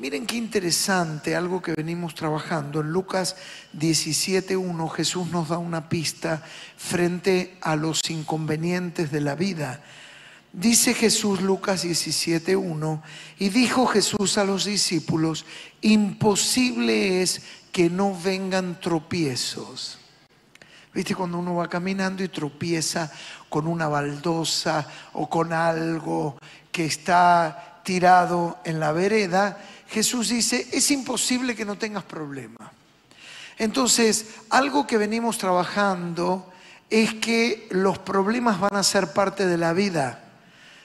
Miren qué interesante, algo que venimos trabajando. En Lucas 17.1 Jesús nos da una pista frente a los inconvenientes de la vida. Dice Jesús Lucas 17.1 y dijo Jesús a los discípulos, imposible es que no vengan tropiezos. ¿Viste cuando uno va caminando y tropieza con una baldosa o con algo que está tirado en la vereda? Jesús dice, es imposible que no tengas problema. Entonces, algo que venimos trabajando es que los problemas van a ser parte de la vida.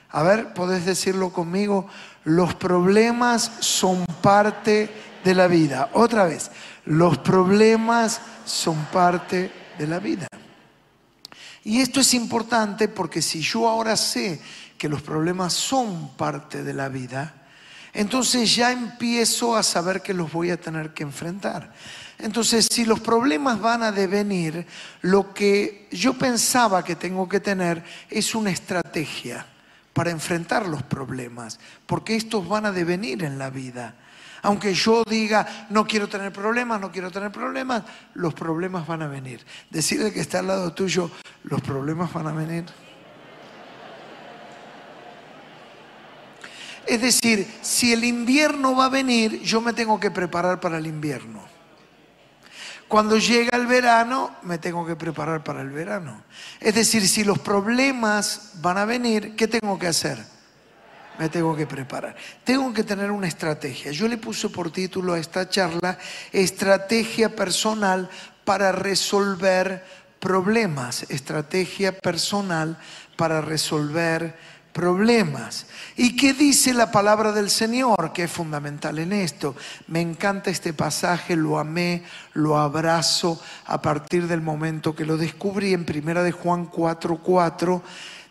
A ver, podés decirlo conmigo, los problemas son parte de la vida. Otra vez, los problemas son parte de la vida. Y esto es importante porque si yo ahora sé que los problemas son parte de la vida, entonces ya empiezo a saber que los voy a tener que enfrentar. Entonces, si los problemas van a devenir, lo que yo pensaba que tengo que tener es una estrategia para enfrentar los problemas, porque estos van a devenir en la vida. Aunque yo diga, no quiero tener problemas, no quiero tener problemas, los problemas van a venir. Decirle que está al lado tuyo, los problemas van a venir. Es decir, si el invierno va a venir, yo me tengo que preparar para el invierno. Cuando llega el verano, me tengo que preparar para el verano. Es decir, si los problemas van a venir, ¿qué tengo que hacer? Me tengo que preparar. Tengo que tener una estrategia. Yo le puse por título a esta charla, Estrategia personal para resolver problemas. Estrategia personal para resolver problemas. ¿Y qué dice la palabra del Señor? Que es fundamental en esto. Me encanta este pasaje, lo amé, lo abrazo a partir del momento que lo descubrí en Primera de Juan 4:4.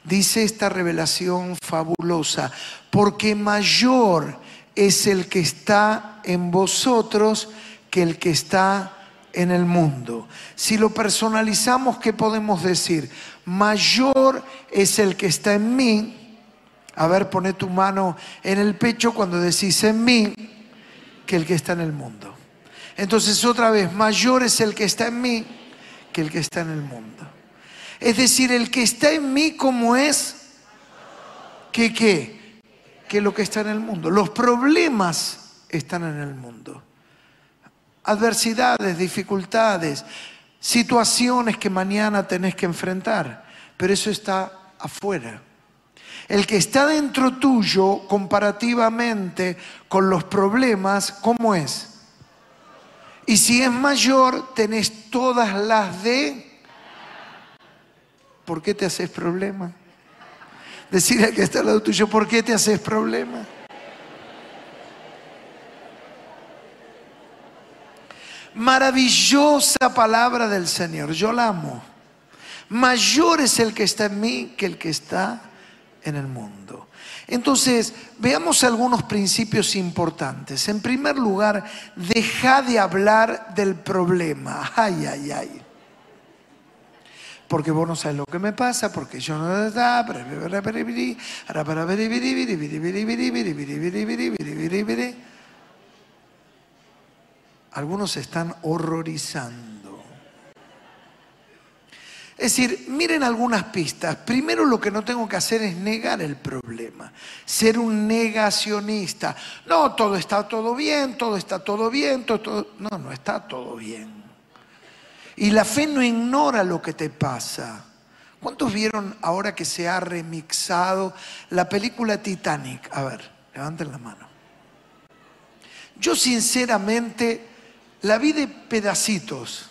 Dice esta revelación fabulosa, porque mayor es el que está en vosotros que el que está en el mundo. Si lo personalizamos, ¿qué podemos decir? Mayor es el que está en mí a ver, pone tu mano en el pecho cuando decís en mí que el que está en el mundo. Entonces otra vez, mayor es el que está en mí que el que está en el mundo. Es decir, el que está en mí como es, que qué, que lo que está en el mundo. Los problemas están en el mundo. Adversidades, dificultades, situaciones que mañana tenés que enfrentar, pero eso está afuera. El que está dentro tuyo comparativamente con los problemas, ¿cómo es? Y si es mayor, tenés todas las de... ¿Por qué te haces problema? Decirle al que está al lado tuyo, ¿por qué te haces problema? Maravillosa palabra del Señor, yo la amo. Mayor es el que está en mí que el que está en el mundo. Entonces, veamos algunos principios importantes. En primer lugar, deja de hablar del problema. Ay, ay, ay. Porque vos no sabes lo que me pasa, porque yo no... Algunos se están horrorizando. Es decir, miren algunas pistas. Primero lo que no tengo que hacer es negar el problema, ser un negacionista. No, todo está todo bien, todo está todo bien, todo, No, no está todo bien. Y la fe no ignora lo que te pasa. ¿Cuántos vieron ahora que se ha remixado la película Titanic? A ver, levanten la mano. Yo sinceramente la vi de pedacitos.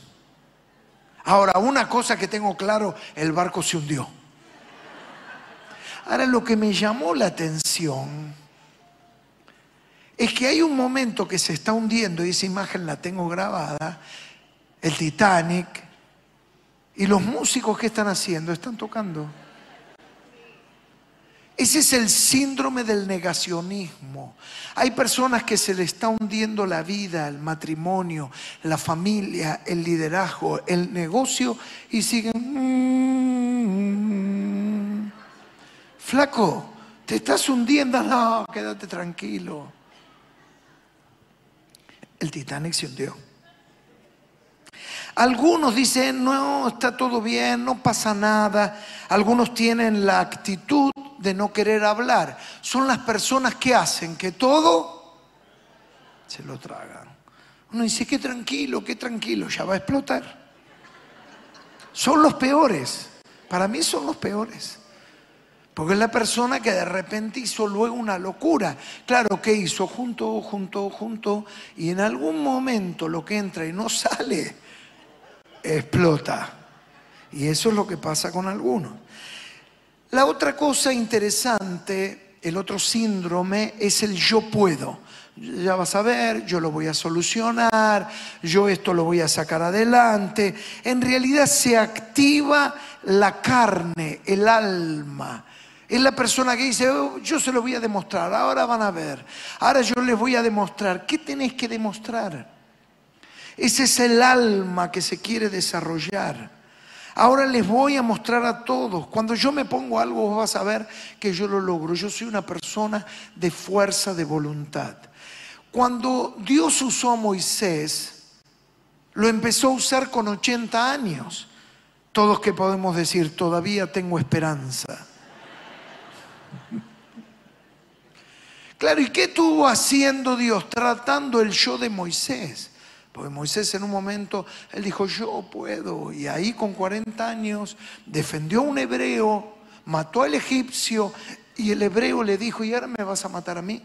Ahora, una cosa que tengo claro, el barco se hundió. Ahora, lo que me llamó la atención es que hay un momento que se está hundiendo, y esa imagen la tengo grabada, el Titanic, y los músicos que están haciendo, están tocando. Ese es el síndrome del negacionismo. Hay personas que se le está hundiendo la vida, el matrimonio, la familia, el liderazgo, el negocio y siguen... Mm, flaco, te estás hundiendo. No, quédate tranquilo. el Titanic se hundió. Algunos dicen, no, está todo bien, no pasa nada. Algunos tienen la actitud de no querer hablar. Son las personas que hacen que todo se lo tragan. Uno dice, qué tranquilo, qué tranquilo, ya va a explotar. Son los peores. Para mí son los peores. Porque es la persona que de repente hizo luego una locura. Claro, ¿qué hizo? Junto, junto, junto. Y en algún momento lo que entra y no sale, explota. Y eso es lo que pasa con algunos. La otra cosa interesante, el otro síndrome, es el yo puedo. Ya vas a ver, yo lo voy a solucionar, yo esto lo voy a sacar adelante. En realidad se activa la carne, el alma. Es la persona que dice, oh, yo se lo voy a demostrar, ahora van a ver, ahora yo les voy a demostrar. ¿Qué tenéis que demostrar? Ese es el alma que se quiere desarrollar. Ahora les voy a mostrar a todos. Cuando yo me pongo algo, vos vas a ver que yo lo logro. Yo soy una persona de fuerza de voluntad. Cuando Dios usó a Moisés, lo empezó a usar con 80 años. Todos que podemos decir, todavía tengo esperanza. Claro, ¿y qué estuvo haciendo Dios? Tratando el yo de Moisés. Porque Moisés en un momento, él dijo, yo puedo. Y ahí con 40 años defendió a un hebreo, mató al egipcio y el hebreo le dijo, ¿y ahora me vas a matar a mí?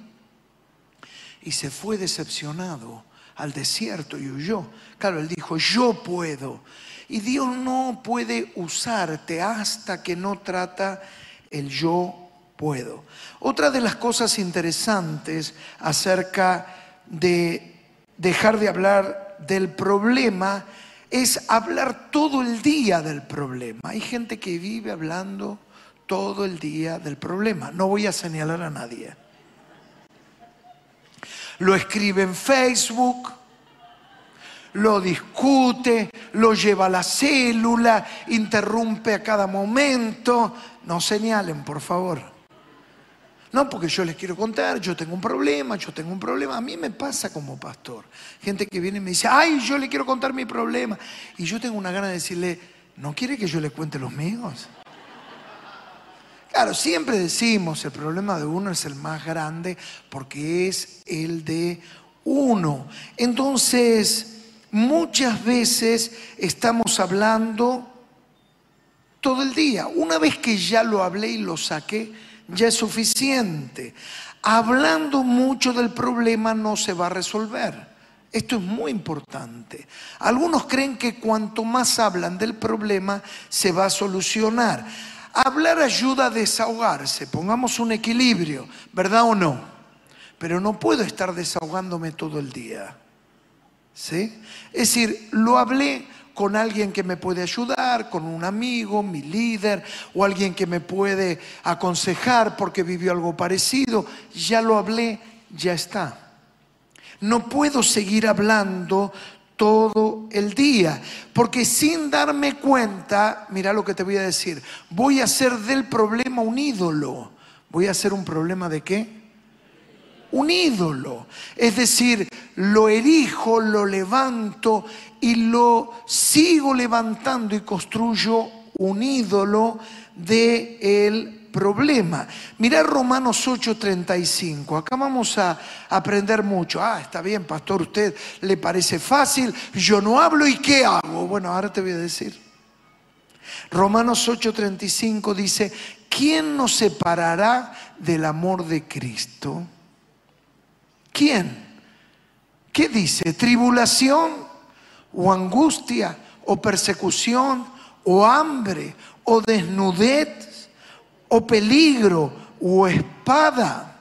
Y se fue decepcionado al desierto y huyó. Claro, él dijo, yo puedo. Y Dios no puede usarte hasta que no trata el yo puedo. Otra de las cosas interesantes acerca de dejar de hablar del problema es hablar todo el día del problema. Hay gente que vive hablando todo el día del problema. No voy a señalar a nadie. Lo escribe en Facebook, lo discute, lo lleva a la célula, interrumpe a cada momento. No señalen, por favor. No, porque yo les quiero contar, yo tengo un problema, yo tengo un problema. A mí me pasa como pastor. Gente que viene y me dice, ay, yo le quiero contar mi problema. Y yo tengo una gana de decirle, ¿no quiere que yo le cuente los míos? Claro, siempre decimos, el problema de uno es el más grande porque es el de uno. Entonces, muchas veces estamos hablando todo el día. Una vez que ya lo hablé y lo saqué, ya es suficiente. Hablando mucho del problema no se va a resolver. Esto es muy importante. Algunos creen que cuanto más hablan del problema se va a solucionar. Hablar ayuda a desahogarse, pongamos un equilibrio, ¿verdad o no? Pero no puedo estar desahogándome todo el día. ¿Sí? Es decir, lo hablé con alguien que me puede ayudar, con un amigo, mi líder, o alguien que me puede aconsejar porque vivió algo parecido. Ya lo hablé, ya está. No puedo seguir hablando todo el día, porque sin darme cuenta, mira lo que te voy a decir, voy a hacer del problema un ídolo. ¿Voy a hacer un problema de qué? Un ídolo. Es decir, lo erijo, lo levanto y lo sigo levantando y construyo un ídolo del el problema. Mirá Romanos 8:35. Acá vamos a aprender mucho. Ah, está bien, pastor, usted le parece fácil. Yo no hablo y ¿qué hago? Bueno, ahora te voy a decir. Romanos 8:35 dice, ¿quién nos separará del amor de Cristo? ¿Quién? ¿Qué dice? ¿Tribulación o angustia o persecución o hambre o desnudez o peligro o espada?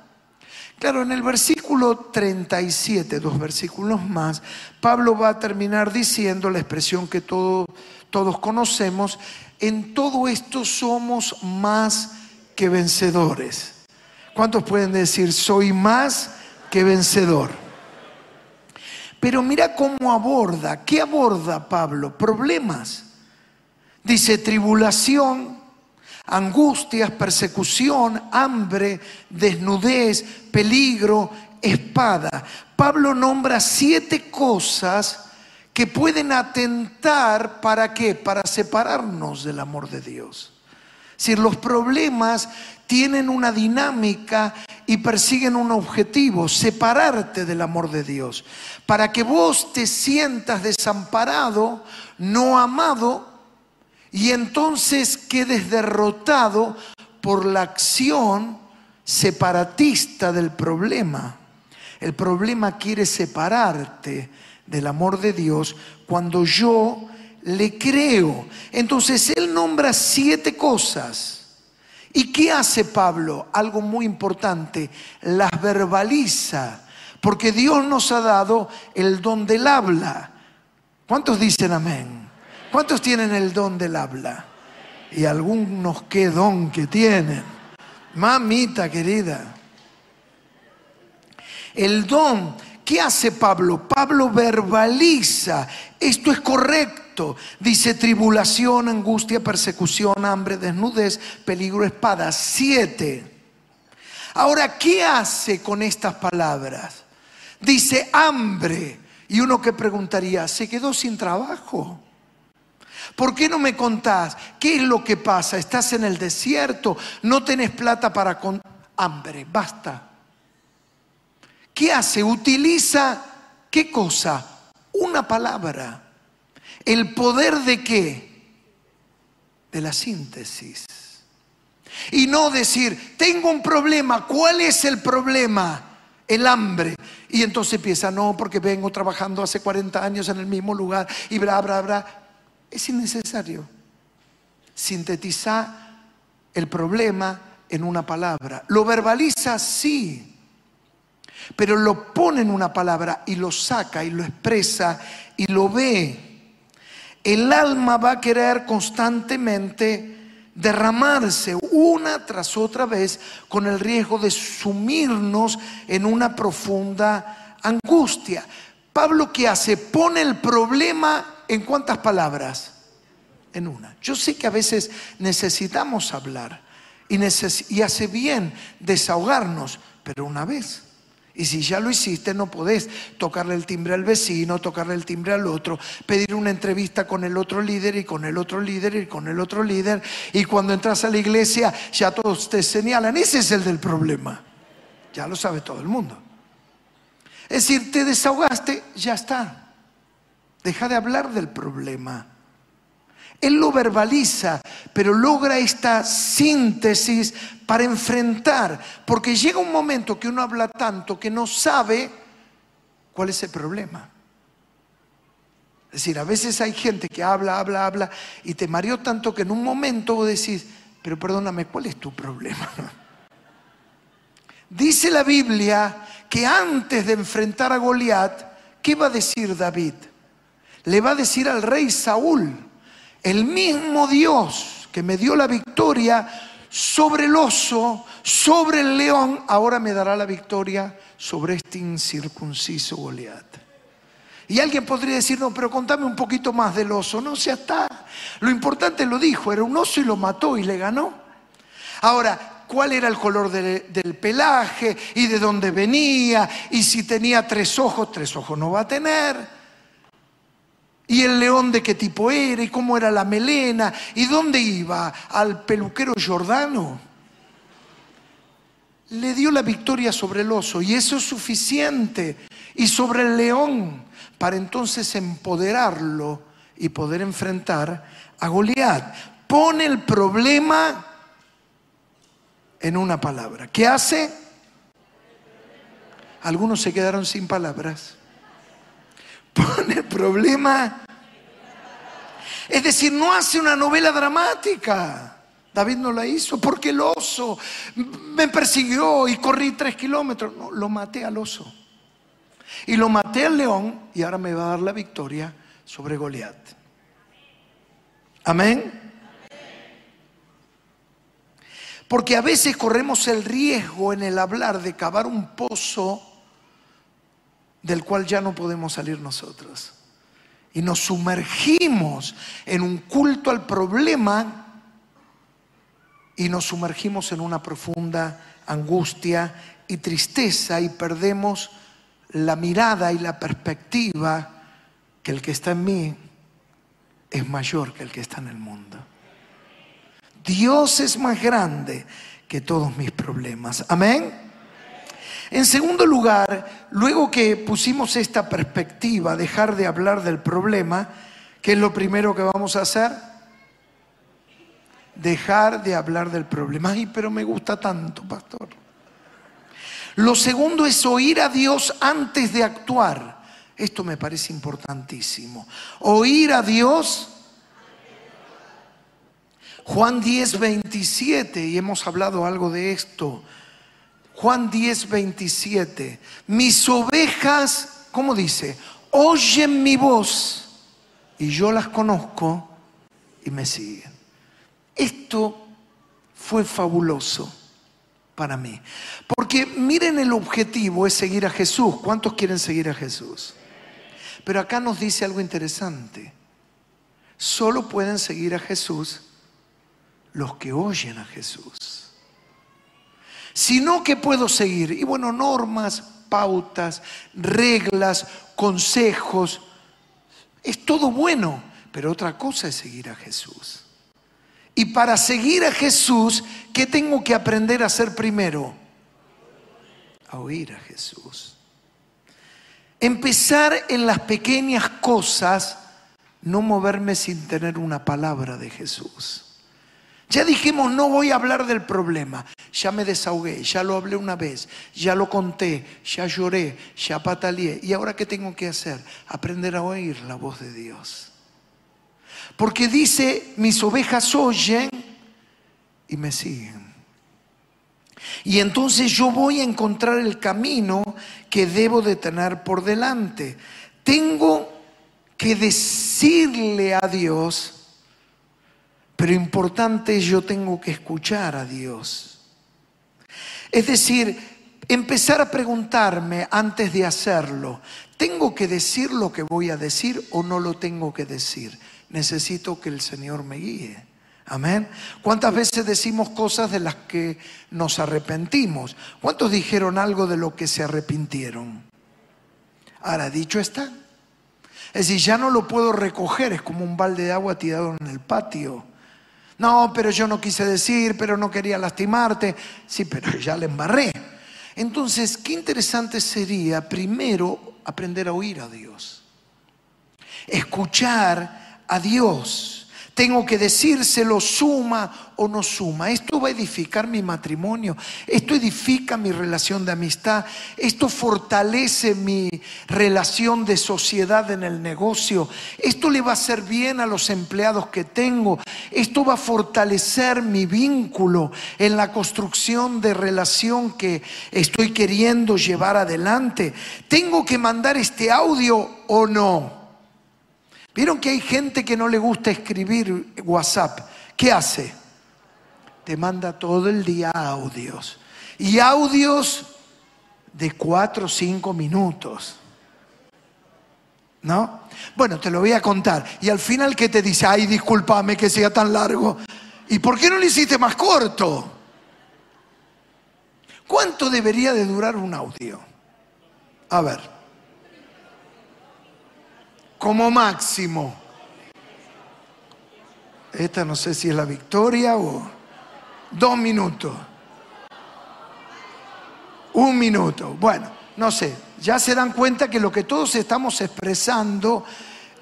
Claro, en el versículo 37, dos versículos más, Pablo va a terminar diciendo la expresión que todos conocemos, en todo esto somos más que vencedores. ¿Cuántos pueden decir, soy más que vencedor. Pero mira cómo aborda, ¿qué aborda Pablo? Problemas. Dice tribulación, angustias, persecución, hambre, desnudez, peligro, espada. Pablo nombra siete cosas que pueden atentar para qué? Para separarnos del amor de Dios. Si los problemas tienen una dinámica y persiguen un objetivo, separarte del amor de Dios, para que vos te sientas desamparado, no amado, y entonces quedes derrotado por la acción separatista del problema. El problema quiere separarte del amor de Dios cuando yo le creo. Entonces Él nombra siete cosas. ¿Y qué hace Pablo? Algo muy importante, las verbaliza, porque Dios nos ha dado el don del habla. ¿Cuántos dicen amén? ¿Cuántos tienen el don del habla? Y algunos qué don que tienen. Mamita querida. El don, ¿qué hace Pablo? Pablo verbaliza, esto es correcto. Dice tribulación, angustia, persecución, hambre, desnudez, peligro, espada. Siete. Ahora, ¿qué hace con estas palabras? Dice hambre. Y uno que preguntaría, ¿se quedó sin trabajo? ¿Por qué no me contás? ¿Qué es lo que pasa? ¿Estás en el desierto? ¿No tenés plata para con hambre? Basta. ¿Qué hace? Utiliza, ¿qué cosa? Una palabra. ¿El poder de qué? De la síntesis. Y no decir, tengo un problema, ¿cuál es el problema? El hambre. Y entonces empieza, no, porque vengo trabajando hace 40 años en el mismo lugar y bla, bla, bla. Es innecesario. Sintetizar el problema en una palabra. Lo verbaliza, sí, pero lo pone en una palabra y lo saca y lo expresa y lo ve. El alma va a querer constantemente derramarse una tras otra vez con el riesgo de sumirnos en una profunda angustia. Pablo ¿qué hace? Pone el problema en cuántas palabras? En una. Yo sé que a veces necesitamos hablar y, y hace bien desahogarnos, pero una vez. Y si ya lo hiciste, no podés tocarle el timbre al vecino, tocarle el timbre al otro, pedir una entrevista con el otro líder y con el otro líder y con el otro líder. Y cuando entras a la iglesia, ya todos te señalan. Ese es el del problema. Ya lo sabe todo el mundo. Es decir, te desahogaste, ya está. Deja de hablar del problema. Él lo verbaliza, pero logra esta síntesis para enfrentar, porque llega un momento que uno habla tanto que no sabe cuál es el problema. Es decir, a veces hay gente que habla, habla, habla y te mareó tanto que en un momento vos decís, pero perdóname, ¿cuál es tu problema? Dice la Biblia que antes de enfrentar a Goliat, ¿qué va a decir David? le va a decir al rey Saúl, el mismo Dios que me dio la victoria sobre el oso, sobre el león, ahora me dará la victoria sobre este incircunciso Goliat. Y alguien podría decir, no, pero contame un poquito más del oso. No, ya está. Lo importante lo dijo, era un oso y lo mató y le ganó. Ahora, ¿cuál era el color del pelaje y de dónde venía? Y si tenía tres ojos, tres ojos no va a tener y el león de qué tipo era y cómo era la melena y dónde iba al peluquero Jordano. Le dio la victoria sobre el oso y eso es suficiente y sobre el león para entonces empoderarlo y poder enfrentar a Goliat. Pone el problema en una palabra. ¿Qué hace? Algunos se quedaron sin palabras pone el problema. Es decir, no hace una novela dramática. David no la hizo porque el oso me persiguió y corrí tres kilómetros. No, lo maté al oso. Y lo maté al león y ahora me va a dar la victoria sobre Goliat. Amén. Porque a veces corremos el riesgo en el hablar de cavar un pozo del cual ya no podemos salir nosotros. Y nos sumergimos en un culto al problema y nos sumergimos en una profunda angustia y tristeza y perdemos la mirada y la perspectiva que el que está en mí es mayor que el que está en el mundo. Dios es más grande que todos mis problemas. Amén. En segundo lugar, luego que pusimos esta perspectiva, dejar de hablar del problema, ¿qué es lo primero que vamos a hacer? Dejar de hablar del problema. Ay, pero me gusta tanto, pastor. Lo segundo es oír a Dios antes de actuar. Esto me parece importantísimo. Oír a Dios. Juan 10, 27, y hemos hablado algo de esto. Juan 10, 27. Mis ovejas, ¿cómo dice? Oyen mi voz y yo las conozco y me siguen. Esto fue fabuloso para mí. Porque miren el objetivo es seguir a Jesús. ¿Cuántos quieren seguir a Jesús? Pero acá nos dice algo interesante. Solo pueden seguir a Jesús los que oyen a Jesús sino que puedo seguir. Y bueno, normas, pautas, reglas, consejos, es todo bueno, pero otra cosa es seguir a Jesús. Y para seguir a Jesús, ¿qué tengo que aprender a hacer primero? A oír a Jesús. Empezar en las pequeñas cosas, no moverme sin tener una palabra de Jesús. Ya dijimos, no voy a hablar del problema. Ya me desahogué, ya lo hablé una vez, ya lo conté, ya lloré, ya pataleé. ¿Y ahora qué tengo que hacer? Aprender a oír la voz de Dios. Porque dice, mis ovejas oyen y me siguen. Y entonces yo voy a encontrar el camino que debo de tener por delante. Tengo que decirle a Dios, pero importante yo tengo que escuchar a Dios. Es decir, empezar a preguntarme antes de hacerlo, ¿tengo que decir lo que voy a decir o no lo tengo que decir? Necesito que el Señor me guíe. Amén. ¿Cuántas veces decimos cosas de las que nos arrepentimos? ¿Cuántos dijeron algo de lo que se arrepintieron? Ahora, dicho está. Es decir, ya no lo puedo recoger, es como un balde de agua tirado en el patio. No, pero yo no quise decir, pero no quería lastimarte. Sí, pero ya le embarré. Entonces, qué interesante sería primero aprender a oír a Dios. Escuchar a Dios tengo que decírselo, suma o no suma. Esto va a edificar mi matrimonio, esto edifica mi relación de amistad, esto fortalece mi relación de sociedad en el negocio, esto le va a hacer bien a los empleados que tengo, esto va a fortalecer mi vínculo en la construcción de relación que estoy queriendo llevar adelante. ¿Tengo que mandar este audio o no? ¿Vieron que hay gente que no le gusta escribir WhatsApp? ¿Qué hace? Te manda todo el día audios. Y audios de cuatro o cinco minutos. ¿No? Bueno, te lo voy a contar. Y al final, ¿qué te dice? Ay, discúlpame que sea tan largo. ¿Y por qué no lo hiciste más corto? ¿Cuánto debería de durar un audio? A ver como máximo. Esta no sé si es la victoria o dos minutos. Un minuto. Bueno, no sé. Ya se dan cuenta que lo que todos estamos expresando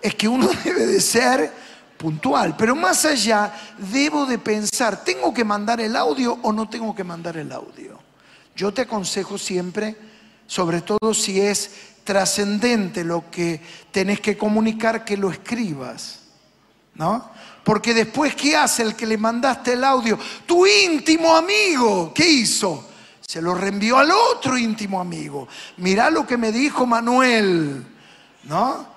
es que uno debe de ser puntual. Pero más allá, debo de pensar, ¿tengo que mandar el audio o no tengo que mandar el audio? Yo te aconsejo siempre, sobre todo si es trascendente lo que tenés que comunicar que lo escribas. ¿No? Porque después, ¿qué hace el que le mandaste el audio? Tu íntimo amigo, ¿qué hizo? Se lo reenvió al otro íntimo amigo. Mirá lo que me dijo Manuel, ¿no?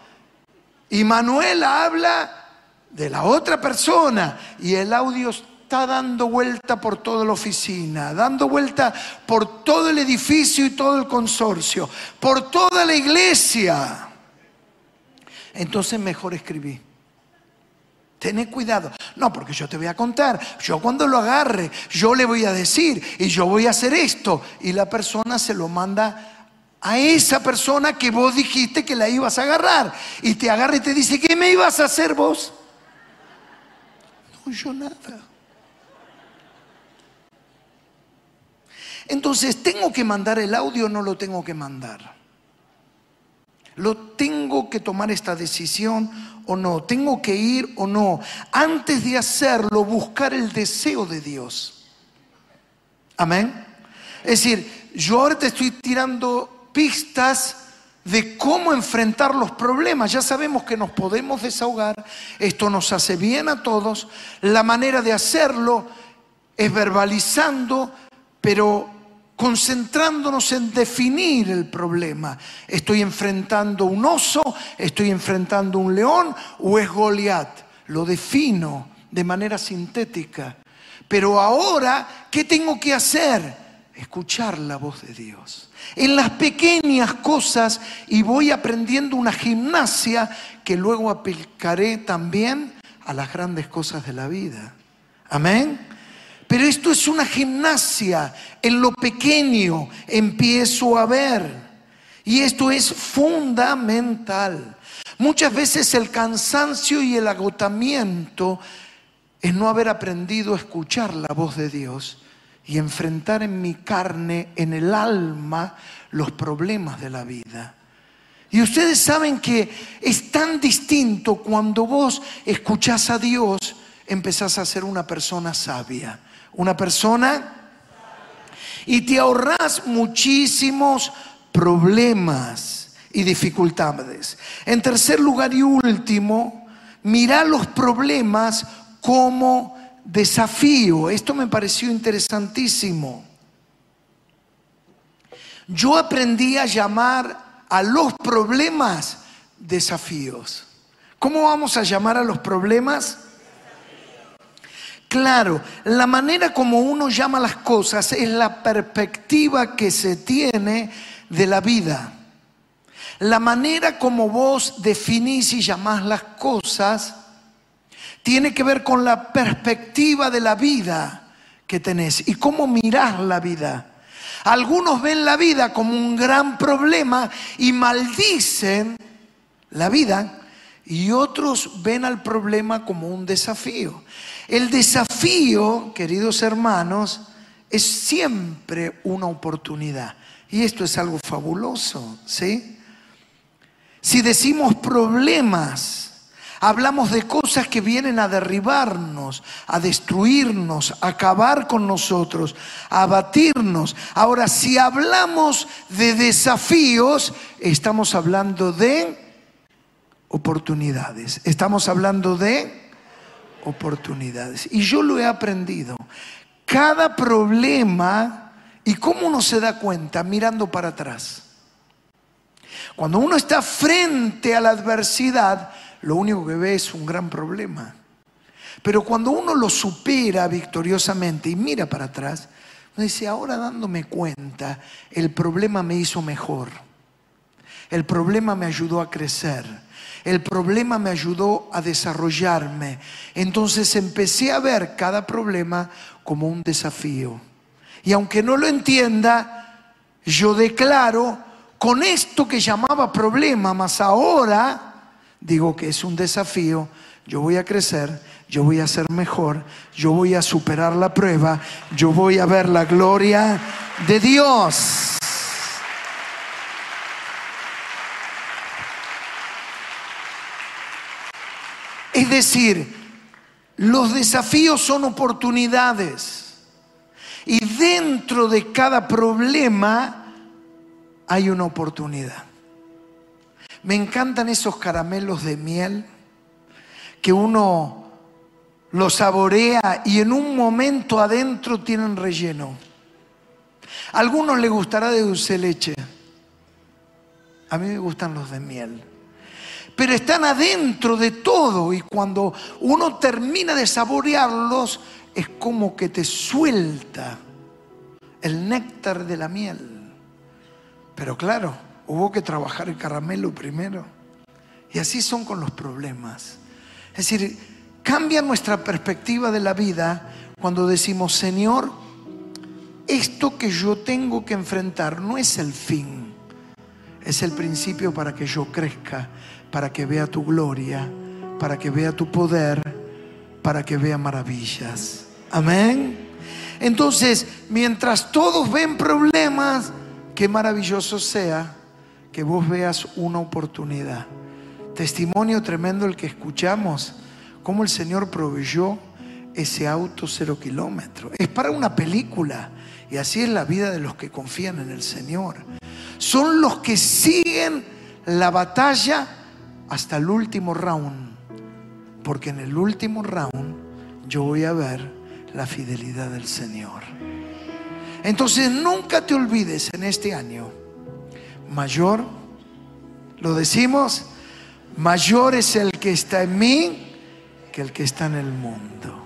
Y Manuel habla de la otra persona y el audio está dando vuelta por toda la oficina, dando vuelta por todo el edificio y todo el consorcio, por toda la iglesia. Entonces mejor escribí. Tené cuidado. No, porque yo te voy a contar. Yo cuando lo agarre, yo le voy a decir y yo voy a hacer esto. Y la persona se lo manda a esa persona que vos dijiste que la ibas a agarrar. Y te agarra y te dice, ¿qué me ibas a hacer vos? No, yo nada. Entonces, ¿tengo que mandar el audio o no lo tengo que mandar? ¿Lo tengo que tomar esta decisión o no? ¿Tengo que ir o no? Antes de hacerlo, buscar el deseo de Dios. Amén. Es decir, yo ahora te estoy tirando pistas de cómo enfrentar los problemas. Ya sabemos que nos podemos desahogar, esto nos hace bien a todos. La manera de hacerlo es verbalizando, pero concentrándonos en definir el problema. ¿Estoy enfrentando un oso? ¿Estoy enfrentando un león? ¿O es Goliat? Lo defino de manera sintética. Pero ahora, ¿qué tengo que hacer? Escuchar la voz de Dios. En las pequeñas cosas y voy aprendiendo una gimnasia que luego aplicaré también a las grandes cosas de la vida. Amén. Pero esto es una gimnasia. En lo pequeño empiezo a ver. Y esto es fundamental. Muchas veces el cansancio y el agotamiento es no haber aprendido a escuchar la voz de Dios y enfrentar en mi carne, en el alma, los problemas de la vida. Y ustedes saben que es tan distinto cuando vos escuchás a Dios, empezás a ser una persona sabia una persona y te ahorras muchísimos problemas y dificultades. En tercer lugar y último, mira los problemas como desafío. Esto me pareció interesantísimo. Yo aprendí a llamar a los problemas desafíos. ¿Cómo vamos a llamar a los problemas? Claro, la manera como uno llama las cosas es la perspectiva que se tiene de la vida. La manera como vos definís y llamás las cosas tiene que ver con la perspectiva de la vida que tenés y cómo mirás la vida. Algunos ven la vida como un gran problema y maldicen la vida y otros ven al problema como un desafío. El desafío, queridos hermanos, es siempre una oportunidad. Y esto es algo fabuloso, ¿sí? Si decimos problemas, hablamos de cosas que vienen a derribarnos, a destruirnos, a acabar con nosotros, a abatirnos. Ahora, si hablamos de desafíos, estamos hablando de oportunidades. Estamos hablando de oportunidades. Y yo lo he aprendido. Cada problema, ¿y cómo uno se da cuenta? Mirando para atrás. Cuando uno está frente a la adversidad, lo único que ve es un gran problema. Pero cuando uno lo supera victoriosamente y mira para atrás, uno dice, ahora dándome cuenta, el problema me hizo mejor. El problema me ayudó a crecer el problema me ayudó a desarrollarme. Entonces empecé a ver cada problema como un desafío. Y aunque no lo entienda, yo declaro con esto que llamaba problema, más ahora digo que es un desafío, yo voy a crecer, yo voy a ser mejor, yo voy a superar la prueba, yo voy a ver la gloria de Dios. Es decir, los desafíos son oportunidades. Y dentro de cada problema hay una oportunidad. Me encantan esos caramelos de miel que uno los saborea y en un momento adentro tienen relleno. A algunos les gustará de dulce leche. A mí me gustan los de miel pero están adentro de todo y cuando uno termina de saborearlos es como que te suelta el néctar de la miel. Pero claro, hubo que trabajar el caramelo primero. Y así son con los problemas. Es decir, Cambia nuestra perspectiva de la vida cuando decimos, Señor, esto que yo tengo que enfrentar no es el fin, es el principio para que yo crezca, para que vea tu gloria, para que vea tu poder, para que vea maravillas. Amén. Entonces, mientras todos ven problemas, qué maravilloso sea que vos veas una oportunidad. Testimonio tremendo el que escuchamos, cómo el Señor proveyó ese auto cero kilómetro. Es para una película. Y así es la vida de los que confían en el Señor. Son los que siguen la batalla hasta el último round. Porque en el último round yo voy a ver la fidelidad del Señor. Entonces nunca te olvides en este año, mayor, lo decimos, mayor es el que está en mí que el que está en el mundo.